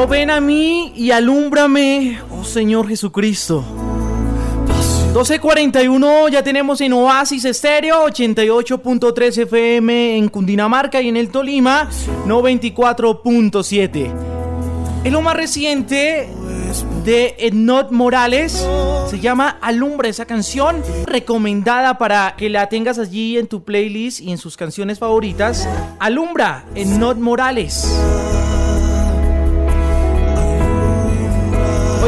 Oh ven a mí y alúmbrame, oh Señor Jesucristo. 12.41 ya tenemos en Oasis Estéreo, 88.3 FM en Cundinamarca y en el Tolima, 94.7. Es lo más reciente de Ednot Morales. Se llama Alumbra esa canción, recomendada para que la tengas allí en tu playlist y en sus canciones favoritas. Alumbra, Ednot Morales.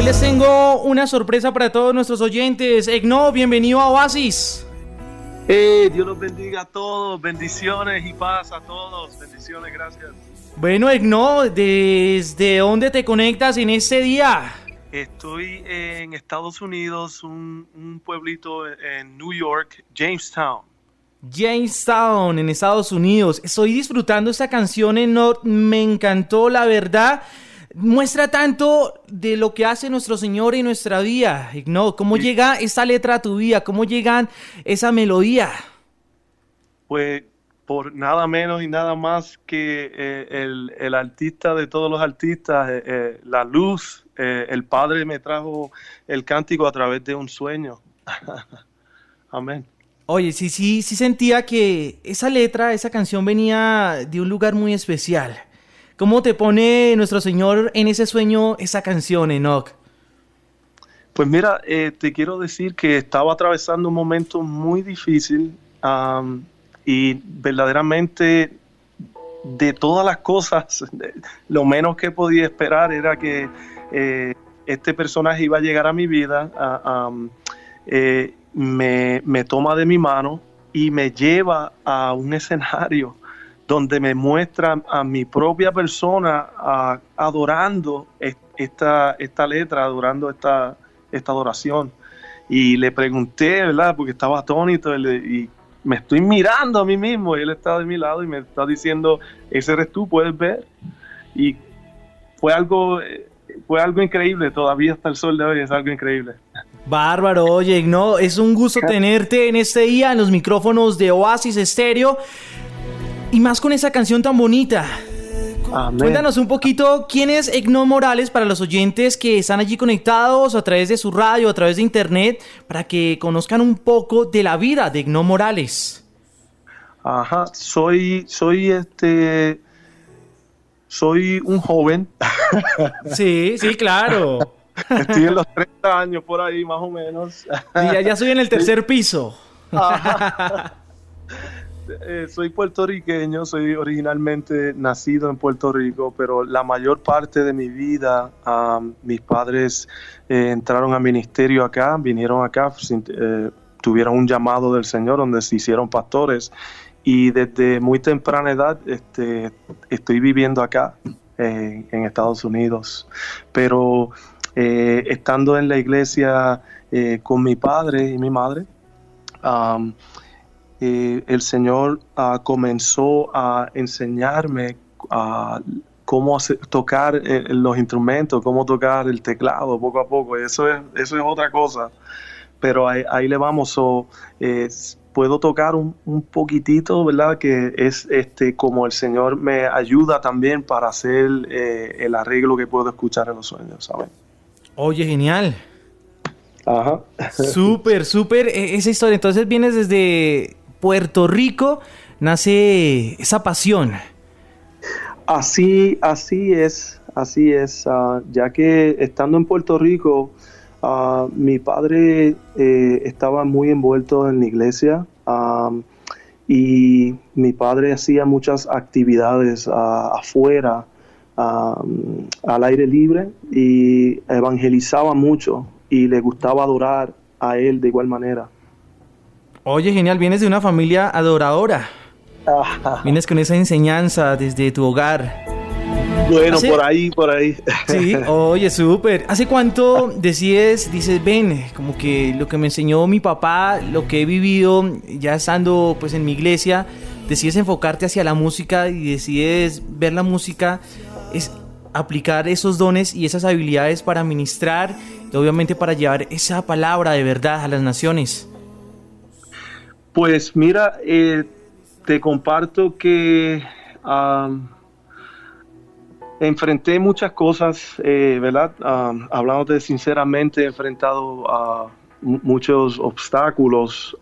Hoy les tengo una sorpresa para todos nuestros oyentes. Egno, bienvenido a Oasis. Hey, Dios los bendiga a todos. Bendiciones y paz a todos. Bendiciones, gracias. Bueno, Egno, ¿desde dónde te conectas en este día? Estoy en Estados Unidos, un, pueblito en New York, Jamestown. Jamestown, en Estados Unidos. Estoy disfrutando esta canción en Me encantó, la verdad muestra tanto de lo que hace nuestro Señor en nuestra vida. ¿no? ¿Cómo llega esa letra a tu vida? ¿Cómo llega esa melodía? Pues por nada menos y nada más que eh, el, artista de todos los artistas, eh, eh, la luz, el Padre me trajo el cántico a través de un sueño. Amén. Oye, sí, sí, sí sentía que esa letra, esa canción venía de un lugar muy especial. ¿Cómo te pone nuestro Señor en ese sueño esa canción, Enoch? Pues mira, eh, te quiero decir que estaba atravesando un momento muy difícil y verdaderamente de todas las cosas, lo menos que podía esperar era que eh, este personaje iba a llegar a mi vida, eh, me, me, toma de mi mano y me lleva a un escenario donde me muestra a mi propia persona adorando esta, esta letra, adorando esta, esta adoración. Y le pregunté, ¿verdad? Porque estaba atónito y me estoy mirando a mí mismo y él está de mi lado y me está diciendo, ese eres tú, puedes ver. Y fue algo, fue algo increíble, todavía hasta el sol de hoy es algo increíble. Bárbaro, oye, no, es un gusto tenerte en este día en los micrófonos de Oasis Estéreo. Y más con esa canción tan bonita. Cuéntanos un poquito quién es Egno Morales para los oyentes que están allí conectados a través de su radio, a través de internet, para que conozcan un poco de la vida de Egno Morales. Ajá, soy, soy este, soy un joven. Sí, sí, claro. Estoy en los 30 años por ahí, más o menos. Y ya, ya soy en el tercer piso. Eh, soy puertorriqueño, soy originalmente nacido en Puerto Rico, pero la mayor parte de mi vida mis padres eh, entraron al ministerio acá, vinieron acá, eh, tuvieron un llamado del Señor donde se hicieron pastores. Y desde muy temprana edad este, estoy viviendo acá en Estados Unidos, pero estando en la iglesia con mi padre y mi madre, eh, el Señor ah, comenzó a enseñarme ah, cómo tocar eh, los instrumentos, cómo tocar el teclado poco a poco. Eso es, eso es otra cosa. Pero ahí, le vamos. puedo tocar un, poquitito, ¿verdad? Que es este como el Señor me ayuda también para hacer eh, el arreglo que puedo escuchar en los sueños, ¿saben? Oye, genial. Ajá. Súper, súper e, esa historia. Entonces vienes desde Puerto Rico nace esa pasión. Así, así es, así es, ah, ya que estando en Puerto Rico, ah, mi padre eh, estaba muy envuelto en la iglesia y mi padre hacía muchas actividades ah, afuera, al aire libre y evangelizaba mucho y le gustaba adorar a él de igual manera. Oye, genial, vienes de una familia adoradora. Vienes con esa enseñanza desde tu hogar. Bueno, por ahí, por ahí. Sí, oye, súper. ¿Hace cuánto decides, dices, ven, como que lo que me enseñó mi papá, lo que he vivido ya estando pues en mi iglesia, decides enfocarte hacia la música y decides ver la música, es aplicar esos dones y esas habilidades para ministrar y obviamente para llevar esa palabra de verdad a las naciones? Pues mira, eh, te comparto que enfrenté muchas cosas, eh, ¿verdad? Hablándote sinceramente, he enfrentado a muchos obstáculos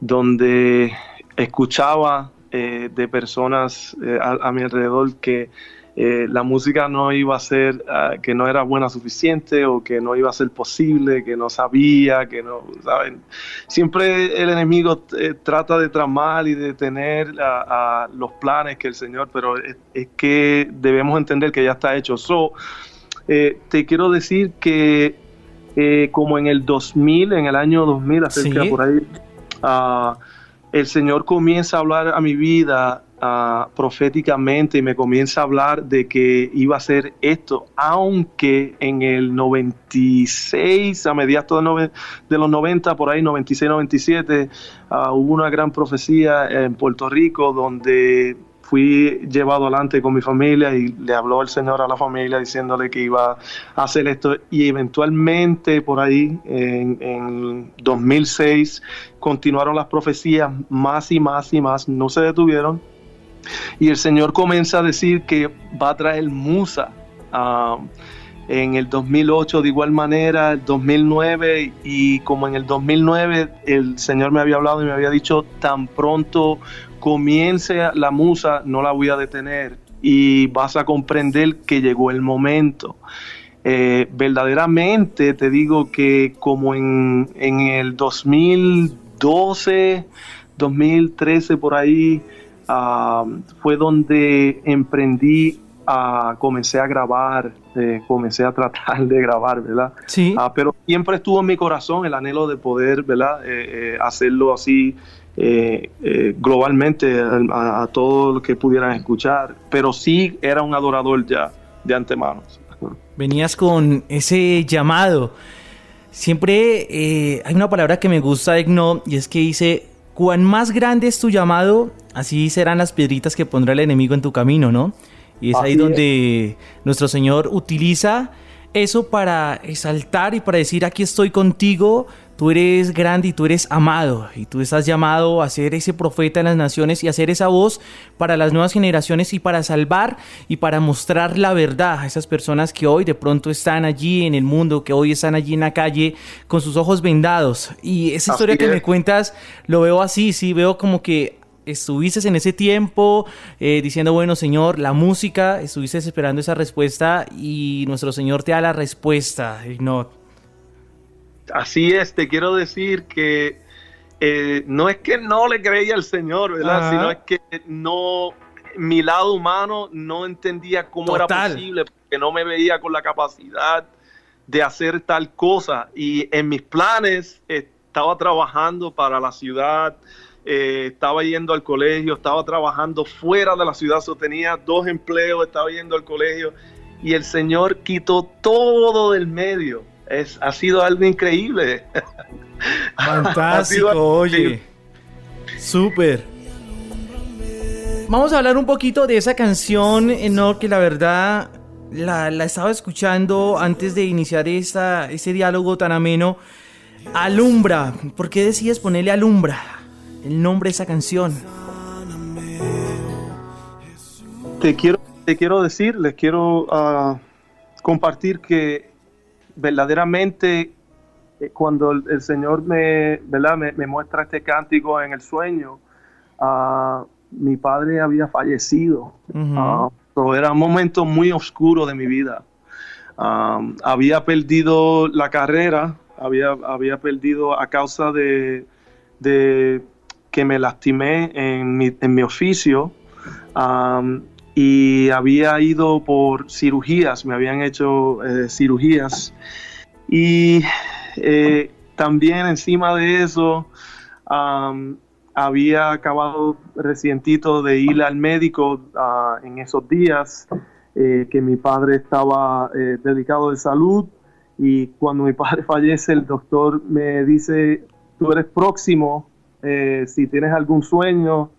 donde escuchaba eh, de personas a, mi alrededor que eh, la música no iba a ser, ah, que no era buena suficiente o que no iba a ser posible, que no sabía, que no, ¿saben? Siempre el enemigo trata de tramar y de tener a, los planes que el Señor, pero es, que debemos entender que ya está hecho. So, te quiero decir que como en el 2000, en el año 2000, acerca por ahí, uh, el Señor comienza a hablar a mi vida ah, proféticamente y me comienza a hablar de que iba a ser esto, aunque en el 96, a mediados de, los 90, por ahí 96, 97, uh, hubo una gran profecía en Puerto Rico donde fui llevado adelante con mi familia y le habló el Señor a la familia diciéndole que iba a hacer esto. Y eventualmente por ahí en, en 2006 continuaron las profecías más y más y más, no se detuvieron y el Señor comienza a decir que va a traer musa. Um, en el 2008 de igual manera, el 2009 y como en el 2009 el Señor me había hablado y me había dicho tan pronto comience la musa, no la voy a detener y vas a comprender que llegó el momento. Eh, verdaderamente te digo que como en, el 2012, 2013 por ahí, fue donde emprendí, a comencé a grabar, eh, comencé a tratar de grabar, ¿verdad? Sí. Ah, pero siempre estuvo en mi corazón el anhelo de poder, ¿verdad? Eh, hacerlo así eh, eh, globalmente a, todo lo que pudieran escuchar, pero sí era un adorador ya de antemano. Venías con ese llamado. Siempre eh, hay una palabra que me gusta, Egno, y es que dice, cuán más grande es tu llamado, así serán las piedritas que pondrá el enemigo en tu camino, ¿no? Y es ahí donde nuestro Señor utiliza eso para exaltar y para decir, aquí estoy contigo, tú eres grande y tú eres amado y tú estás llamado a ser ese profeta en las naciones y a ser esa voz para las nuevas generaciones y para salvar y para mostrar la verdad a esas personas que hoy de pronto están allí en el mundo, que hoy están allí en la calle con sus ojos vendados. Y esa historia que me cuentas lo veo así, sí, veo como que estuviste en ese tiempo eh, diciendo, bueno, Señor, la música, estuviste esperando esa respuesta y nuestro Señor te da la respuesta, no. Así es, te quiero decir que eh, no es que no le creía al Señor, ¿verdad? Sino es que no, mi lado humano no entendía cómo era posible, porque no me veía con la capacidad de hacer tal cosa. Y en mis planes estaba trabajando para la ciudad, eh, estaba yendo al colegio, estaba trabajando fuera de la ciudad, tenía dos empleos, estaba yendo al colegio y el Señor quitó todo del medio. Es, ha sido algo increíble. Fantástico, oye. Súper. Vamos a hablar un poquito de esa canción, no que la verdad la, la, estaba escuchando antes de iniciar esta, este diálogo tan ameno. Alumbra. ¿Por qué decides ponerle alumbra? el nombre de esa canción. Te quiero, te quiero decir, les quiero ah, compartir que verdaderamente eh, cuando el, Señor me, ¿verdad? Me, muestra este cántico en el sueño, uh, mi padre había fallecido. Ah, era un momento muy oscuro de mi vida. había perdido la carrera, había, había perdido a causa de, de que me lastimé en mi, en mi oficio y había ido por cirugías, me habían hecho eh, cirugías. Y eh, también encima de eso había acabado recientito de ir al médico ah, en esos días eh, que mi padre estaba dedicado de salud. Y cuando mi padre fallece el doctor me dice tú eres próximo eh, si tienes algún sueño,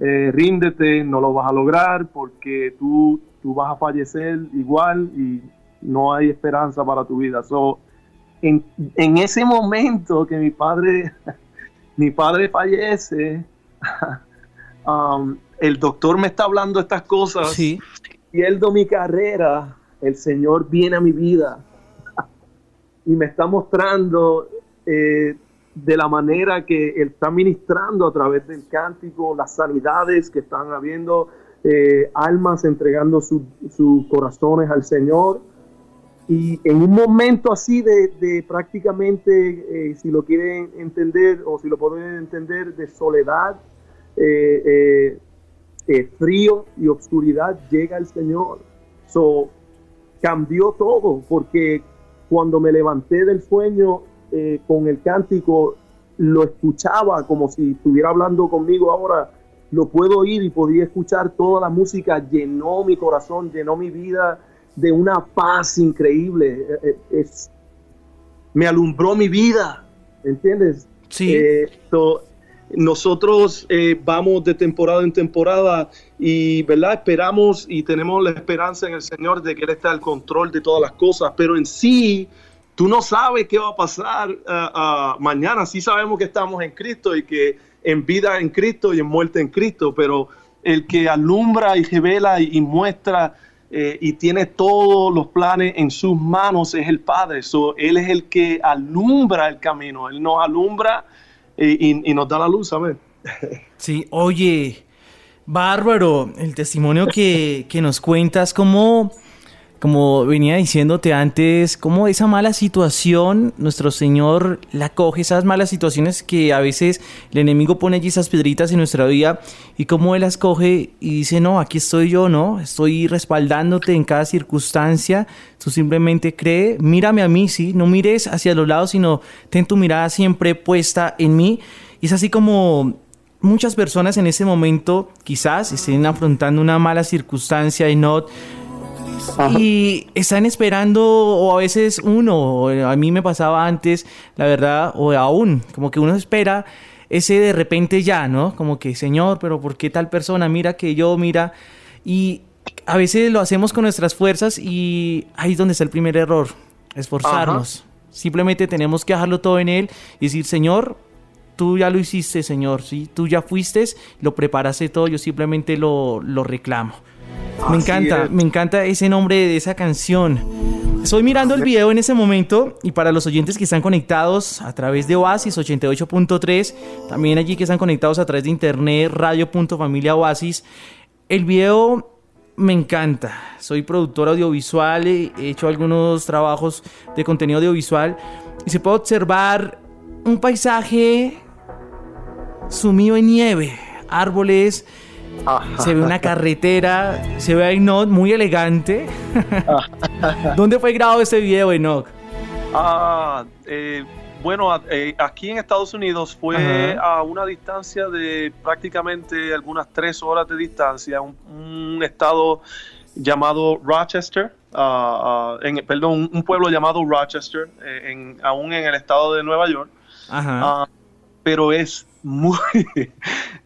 eh, ríndete, no lo vas a lograr porque tú, tú vas a fallecer igual y no hay esperanza para tu vida. So, en, ese momento que mi padre, mi padre fallece, um, el doctor me está hablando estas cosas. pierdo mi carrera, el Señor viene a mi vida y me está mostrando eh, de la manera que Él está ministrando a través del cántico, las sanidades que están habiendo, eh, almas entregando sus corazones al Señor. Y en un momento así de, prácticamente, eh, si lo quieren entender o si lo pueden entender, de soledad, frío y obscuridad, llega el Señor. So, cambió todo, porque cuando me levanté del sueño eh, con el cántico, lo escuchaba como si estuviera hablando conmigo ahora, lo puedo oír y podía escuchar toda la música, llenó mi corazón, llenó mi vida de una paz increíble. Eh, eh, es, me alumbró mi vida, ¿entiendes? Sí. nosotros vamos de temporada en temporada y, ¿verdad? Esperamos y tenemos la esperanza en el Señor de que Él está al control de todas las cosas, pero en sí Tú no sabes qué va a pasar uh, uh, mañana. Sí sabemos que estamos en Cristo y que en vida en Cristo y en muerte en Cristo, pero el que alumbra y revela y, muestra eh, y tiene todos los planes en sus manos es el Padre. él es el que alumbra el camino. Él nos alumbra eh, y, nos da la luz, ¿sabes? Sí, oye, bárbaro el testimonio que, que nos cuentas, cómo como venía diciéndote antes, como esa mala situación, nuestro Señor la coge, esas malas situaciones que a veces el enemigo pone allí esas piedritas en nuestra vida y cómo Él las coge y dice, no, aquí estoy yo, ¿no? Estoy respaldándote en cada circunstancia, tú simplemente cree, mírame a mí, ¿sí? No mires hacia los lados, sino ten tu mirada siempre puesta en mí. Y es así como muchas personas en ese momento quizás estén afrontando una mala circunstancia y no y están esperando, o a veces uno, a mí me pasaba antes, la verdad, o aún, como que uno espera ese de repente ya, ¿no? Como que, Señor, pero ¿por qué tal persona? Mira que yo, mira. Y a veces lo hacemos con nuestras fuerzas y ahí es donde está el primer error, esforzarnos. Simplemente tenemos que dejarlo todo en Él y decir, Señor, tú ya lo hiciste, Señor, ¿sí? Tú ya fuiste, lo preparaste todo, yo simplemente lo, lo reclamo. Me encanta, me encanta ese nombre de esa canción. Estoy mirando el video en ese momento y para los oyentes que están conectados a través de Oasis 88.3, también allí que están conectados a través de internet radio.familia Oasis, el video me encanta. Soy productor audiovisual, he hecho algunos trabajos de contenido audiovisual y se puede observar un paisaje sumido en nieve, árboles, se ve una carretera, se ve a Enoch muy elegante. ¿Dónde fue grabado este video, Enoch? Ah, eh, bueno, eh, aquí en Estados Unidos fue a una distancia de prácticamente algunas tres horas de distancia, un, estado llamado Rochester, ah, ah, en, perdón, un, pueblo llamado Rochester, eh, en, aún en el estado de Nueva York. pero es muy,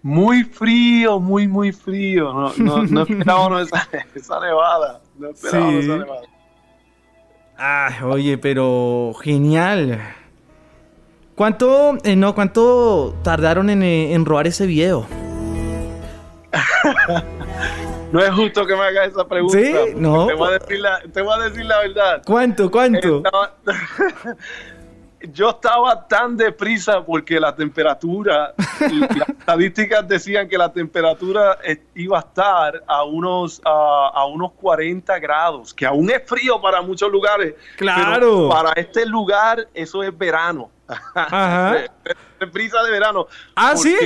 muy frío, muy, muy frío. No, no, no esperábamos esa, esa, nevada. No esperábamos esa nevada. Ah, oye, pero genial. ¿Cuánto, eh, no, cuánto tardaron en, eh, en robar ese video? no es justo que me haga esa pregunta. Sí, no. Te voy, a decir la, te voy a decir la verdad. ¿Cuánto, cuánto? Yo estaba tan deprisa porque la temperatura, las estadísticas decían que la temperatura iba a estar a unos, a, unos 40 grados, que aún es frío para muchos lugares. Claro. para este lugar eso es verano. Ajá. Deprisa de verano. Ah, sí.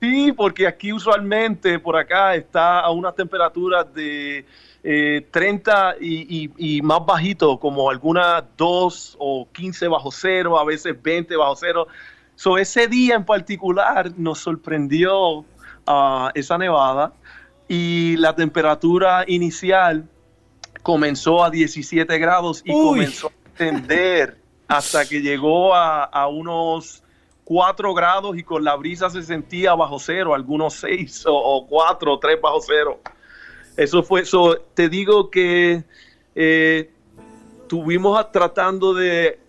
Sí, porque aquí usualmente por acá está a unas temperaturas de 30 eh, y, más bajito, como algunas 2 o 15 bajo cero, a veces 20 bajo cero. So, ese día en particular nos sorprendió uh, esa nevada y la temperatura inicial comenzó a 17 grados y comenzó a tender hasta que llegó a, a unos 4 grados y con la brisa se sentía bajo cero, algunos 6 o, 4 o 3 bajo cero. Eso fue, eso, te digo que eh, tuvimos tratando de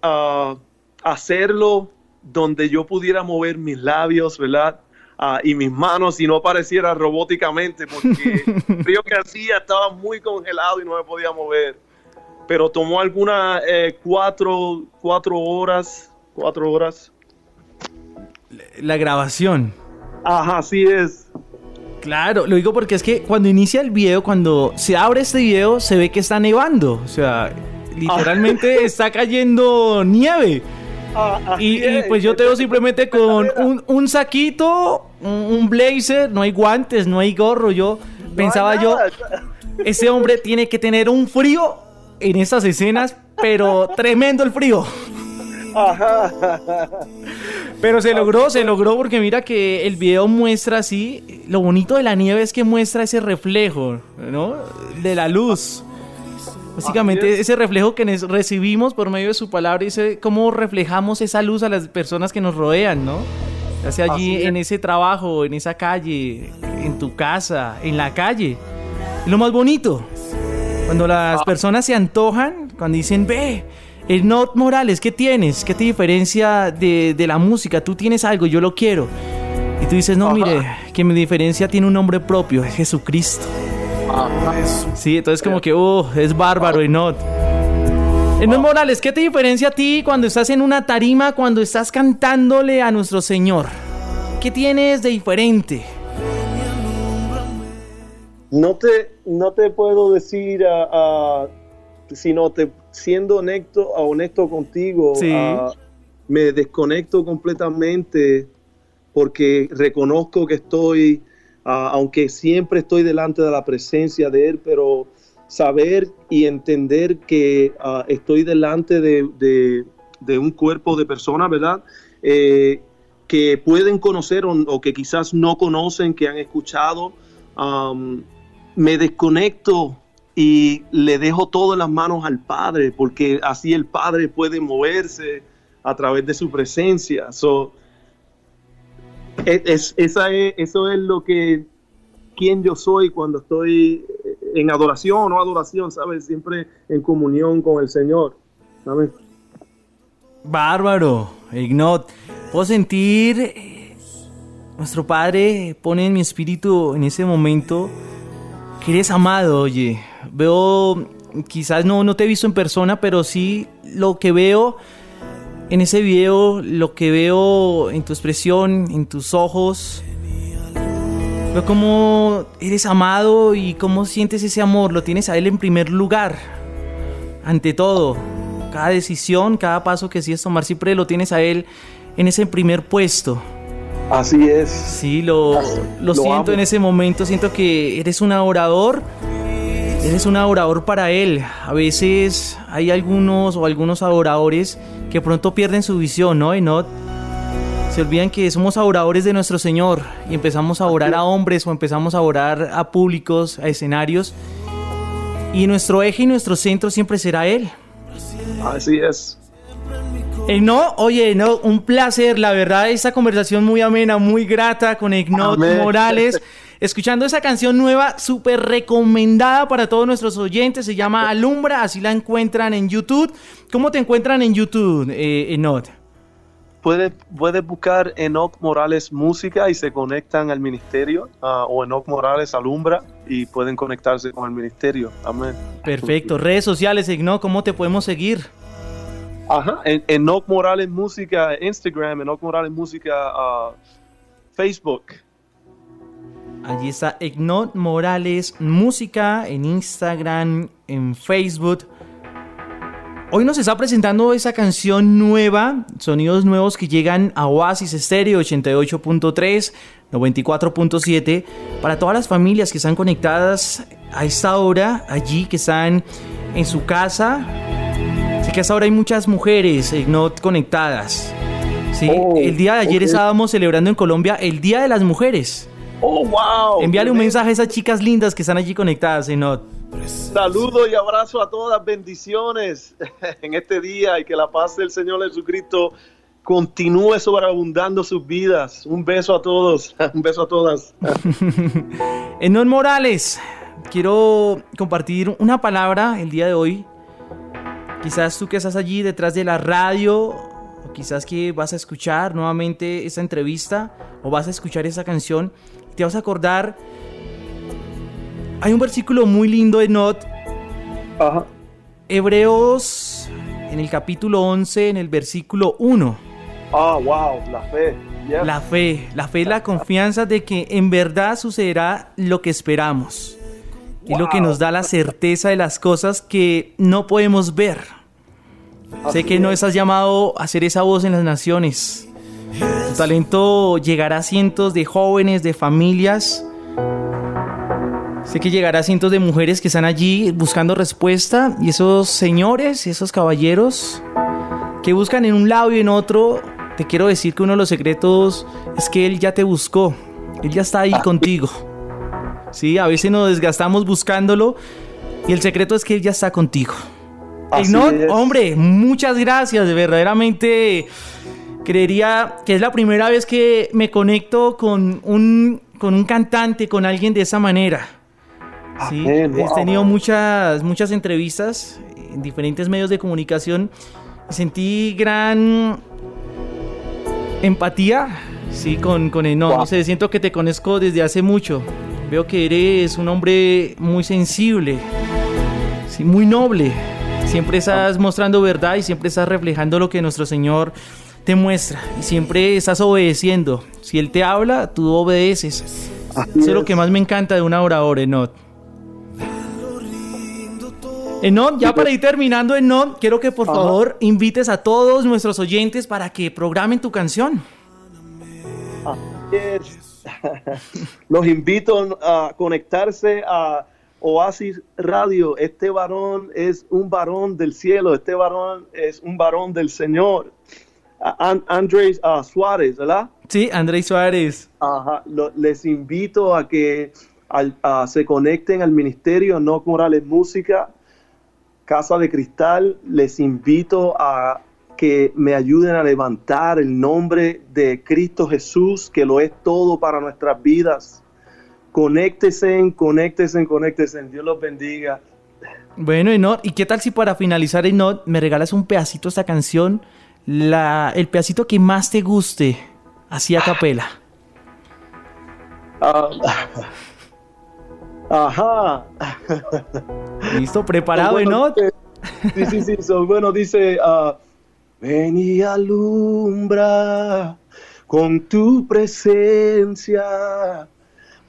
hacerlo donde yo pudiera mover mis labios, ¿verdad? ah, y mis manos y no pareciera robóticamente porque frío que hacía estaba muy congelado y no me podía mover. Pero tomó algunas eh, cuatro, cuatro horas, cuatro horas. La grabación. Ajá, así es. Claro, lo digo porque es que cuando inicia el video, cuando se abre este video, se ve que está nevando. O sea, literalmente ah. está cayendo nieve. Ah, y, pues yo te veo simplemente con un, saquito, un, blazer, no hay guantes, no hay gorro. Yo pensaba yo, ese hombre tiene que tener un frío en esas escenas, pero tremendo el frío. Pero se logró, se logró porque mira que el video muestra así, lo bonito de la nieve es que muestra ese reflejo, ¿no? De la luz. Básicamente ese reflejo que recibimos por medio de su palabra, ese cómo reflejamos esa luz a las personas que nos rodean, ¿no? Ya sea allí en ese trabajo, en esa calle, en tu casa, en la calle. lo más bonito, cuando las ah. personas se antojan, cuando dicen, ve, el Not Morales, ¿qué tienes? ¿Qué te diferencia de, la música? Tú tienes algo, yo lo quiero. Y tú dices, no, mire, que mi diferencia tiene un nombre propio, es Jesucristo. Sí, entonces como que, uh, es bárbaro y Not. Not Morales, ¿qué te diferencia a ti cuando estás en una tarima, cuando estás cantándole a nuestro Señor? ¿Qué tienes de diferente? No te, no te puedo decir a sino te, siendo honesto, honesto contigo, ah, me desconecto completamente porque reconozco que estoy, ah, aunque siempre estoy delante de la presencia de Él, pero saber y entender que ah, estoy delante de, un cuerpo de personas, ¿verdad? Eh, que pueden conocer o, que quizás no conocen, que han escuchado. me desconecto y le dejo todo en las manos al Padre, porque así el Padre puede moverse a través de su presencia. es, esa es, eso es lo que, quien yo soy cuando estoy en adoración o adoración, ¿sabes? Siempre en comunión con el Señor, ¿sabes? Bárbaro, Ignot. Puedo sentir, eh, nuestro Padre pone en mi espíritu en ese momento que eres amado, oye, veo, quizás no, no te he visto en persona, pero sí lo que veo en ese video, lo que veo en tu expresión, en tus ojos. Veo cómo eres amado y cómo sientes ese amor. Lo tienes a Él en primer lugar. Ante todo, cada decisión, cada paso que decides tomar, siempre lo tienes a Él en ese primer puesto. Así es. Sí, lo, lo, siento en ese momento. Siento que eres un orador Eres un adorador para Él. A veces hay algunos o algunos adoradores que pronto pierden su visión, ¿no? Y no se olvidan que somos adoradores de nuestro Señor y empezamos a orar a hombres o empezamos a orar a públicos, a escenarios. Y nuestro eje y nuestro centro siempre será Él. Así es. no, oye, no, un placer, la verdad, esta conversación muy amena, muy grata con Ignot Morales. escuchando esa canción nueva, súper recomendada para todos nuestros oyentes. Se llama Alumbra, así la encuentran en YouTube. ¿Cómo te encuentran en YouTube, eh, Enot? Puedes, buscar Enoch Morales Música y se conectan al ministerio, ah, o Enoch Morales Alumbra y pueden conectarse con el ministerio. Amén. Perfecto. Redes sociales, Enoch, ¿cómo te podemos seguir? Ajá, en, Enoch Morales Música, Instagram, Enoch Morales Música, ah, Facebook. Allí está Ignot Morales Música en Instagram, en Facebook. Hoy nos está presentando esa canción nueva, sonidos nuevos que llegan a Oasis Stereo 88.3, 94.7, para todas las familias que están conectadas a esta hora, allí que están en su casa. Sé que a esta hora hay muchas mujeres Ignot conectadas. Sí, oh, el día de ayer estábamos celebrando en Colombia el Día de las Mujeres. ¡Oh, wow! Envíale un mensaje a esas chicas lindas que están allí conectadas, Enot. Saludo y abrazo a todas, bendiciones en este día y que la paz del Señor Jesucristo continúe sobreabundando sus vidas. Un beso a todos, un beso a todas. Enot Morales, quiero compartir una palabra el día de hoy. Quizás tú que estás allí detrás de la radio o quizás que vas a escuchar nuevamente esta entrevista o vas a escuchar esa canción te vas a acordar. Hay un versículo muy lindo de Not. Hebreos en el capítulo 11, en el versículo 1. Ah, wow, la fe. La fe, la fe es la confianza de que en verdad sucederá lo que esperamos. Y lo que nos da la certeza de las cosas que no podemos ver. sé que no estás llamado a ser esa voz en las naciones. Talento llegará a cientos de jóvenes, de familias. Sé que llegará a cientos de mujeres que están allí buscando respuesta. Y esos señores, esos caballeros que buscan en un lado y en otro, te quiero decir que uno de los secretos es que Él ya te buscó. Él ya está ahí ah. contigo. Sí, a veces nos desgastamos buscándolo y el secreto es que Él ya está contigo. no, hombre, muchas gracias, verdaderamente creería que es la primera vez que me conecto con un, con un cantante, con alguien de esa manera. Sí, he tenido muchas, muchas entrevistas en diferentes medios de comunicación sentí gran empatía, sí, con, con el no, no sé, siento que te conozco desde hace mucho. Veo que eres un hombre muy sensible, sí, muy noble. Siempre estás mostrando verdad y siempre estás reflejando lo que nuestro Señor te muestra. Y siempre estás obedeciendo. Si Él te habla, tú obedeces. Eso es lo que más me encanta de una oradora, Enot. Enot, ya para ir terminando, Enot, quiero que por favor invites a todos nuestros oyentes para que programen tu canción. Los invito a conectarse a Oasis Radio. Este varón es un varón del cielo, este varón es un varón del Señor. Andrés uh, Suárez, ¿verdad? Sí, Andrés Suárez. Ajá. les invito a que se conecten al ministerio No Morales Música, Casa de Cristal. Les invito a que me ayuden a levantar el nombre de Cristo Jesús, que lo es todo para nuestras vidas. Conéctese, conéctese, conéctese. Dios los bendiga. Bueno, Enot, ¿y qué tal si para finalizar, Enot, me regalas un pedacito de esta canción? La, el pedacito que más te guste, así a capela. Ah, ajá. ¿Listo? ¿Preparado, Enot? Sí, sí, sí. bueno, dice... Uh, Ven y alumbra con tu presencia,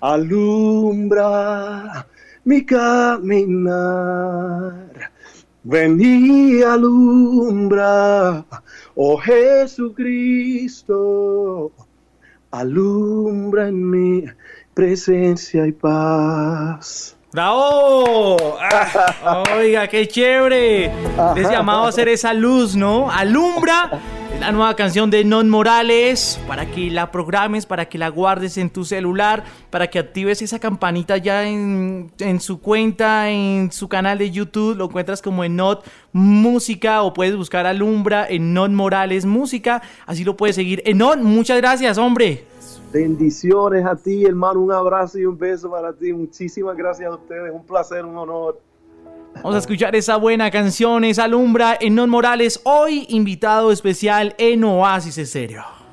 alumbra mi caminar. Ven y alumbra, oh Jesucristo, alumbra en mi presencia y paz. ¡Bravo! Ah, oiga, qué chévere. Es llamado a hacer esa luz, ¿no? Alumbra la nueva canción de Non Morales para que la programes, para que la guardes en tu celular, para que actives esa campanita ya en, en su cuenta, en su canal de YouTube. Lo encuentras como en Not Música o puedes buscar Alumbra en Non Morales Música. Así lo puedes seguir. En Not, muchas gracias, hombre. Bendiciones a ti, hermano. Un abrazo y un beso para ti. Muchísimas gracias a ustedes. Un placer, un honor. Vamos a escuchar esa buena canción, esa alumbra en Non Morales. Hoy invitado especial en Oasis Estéreo.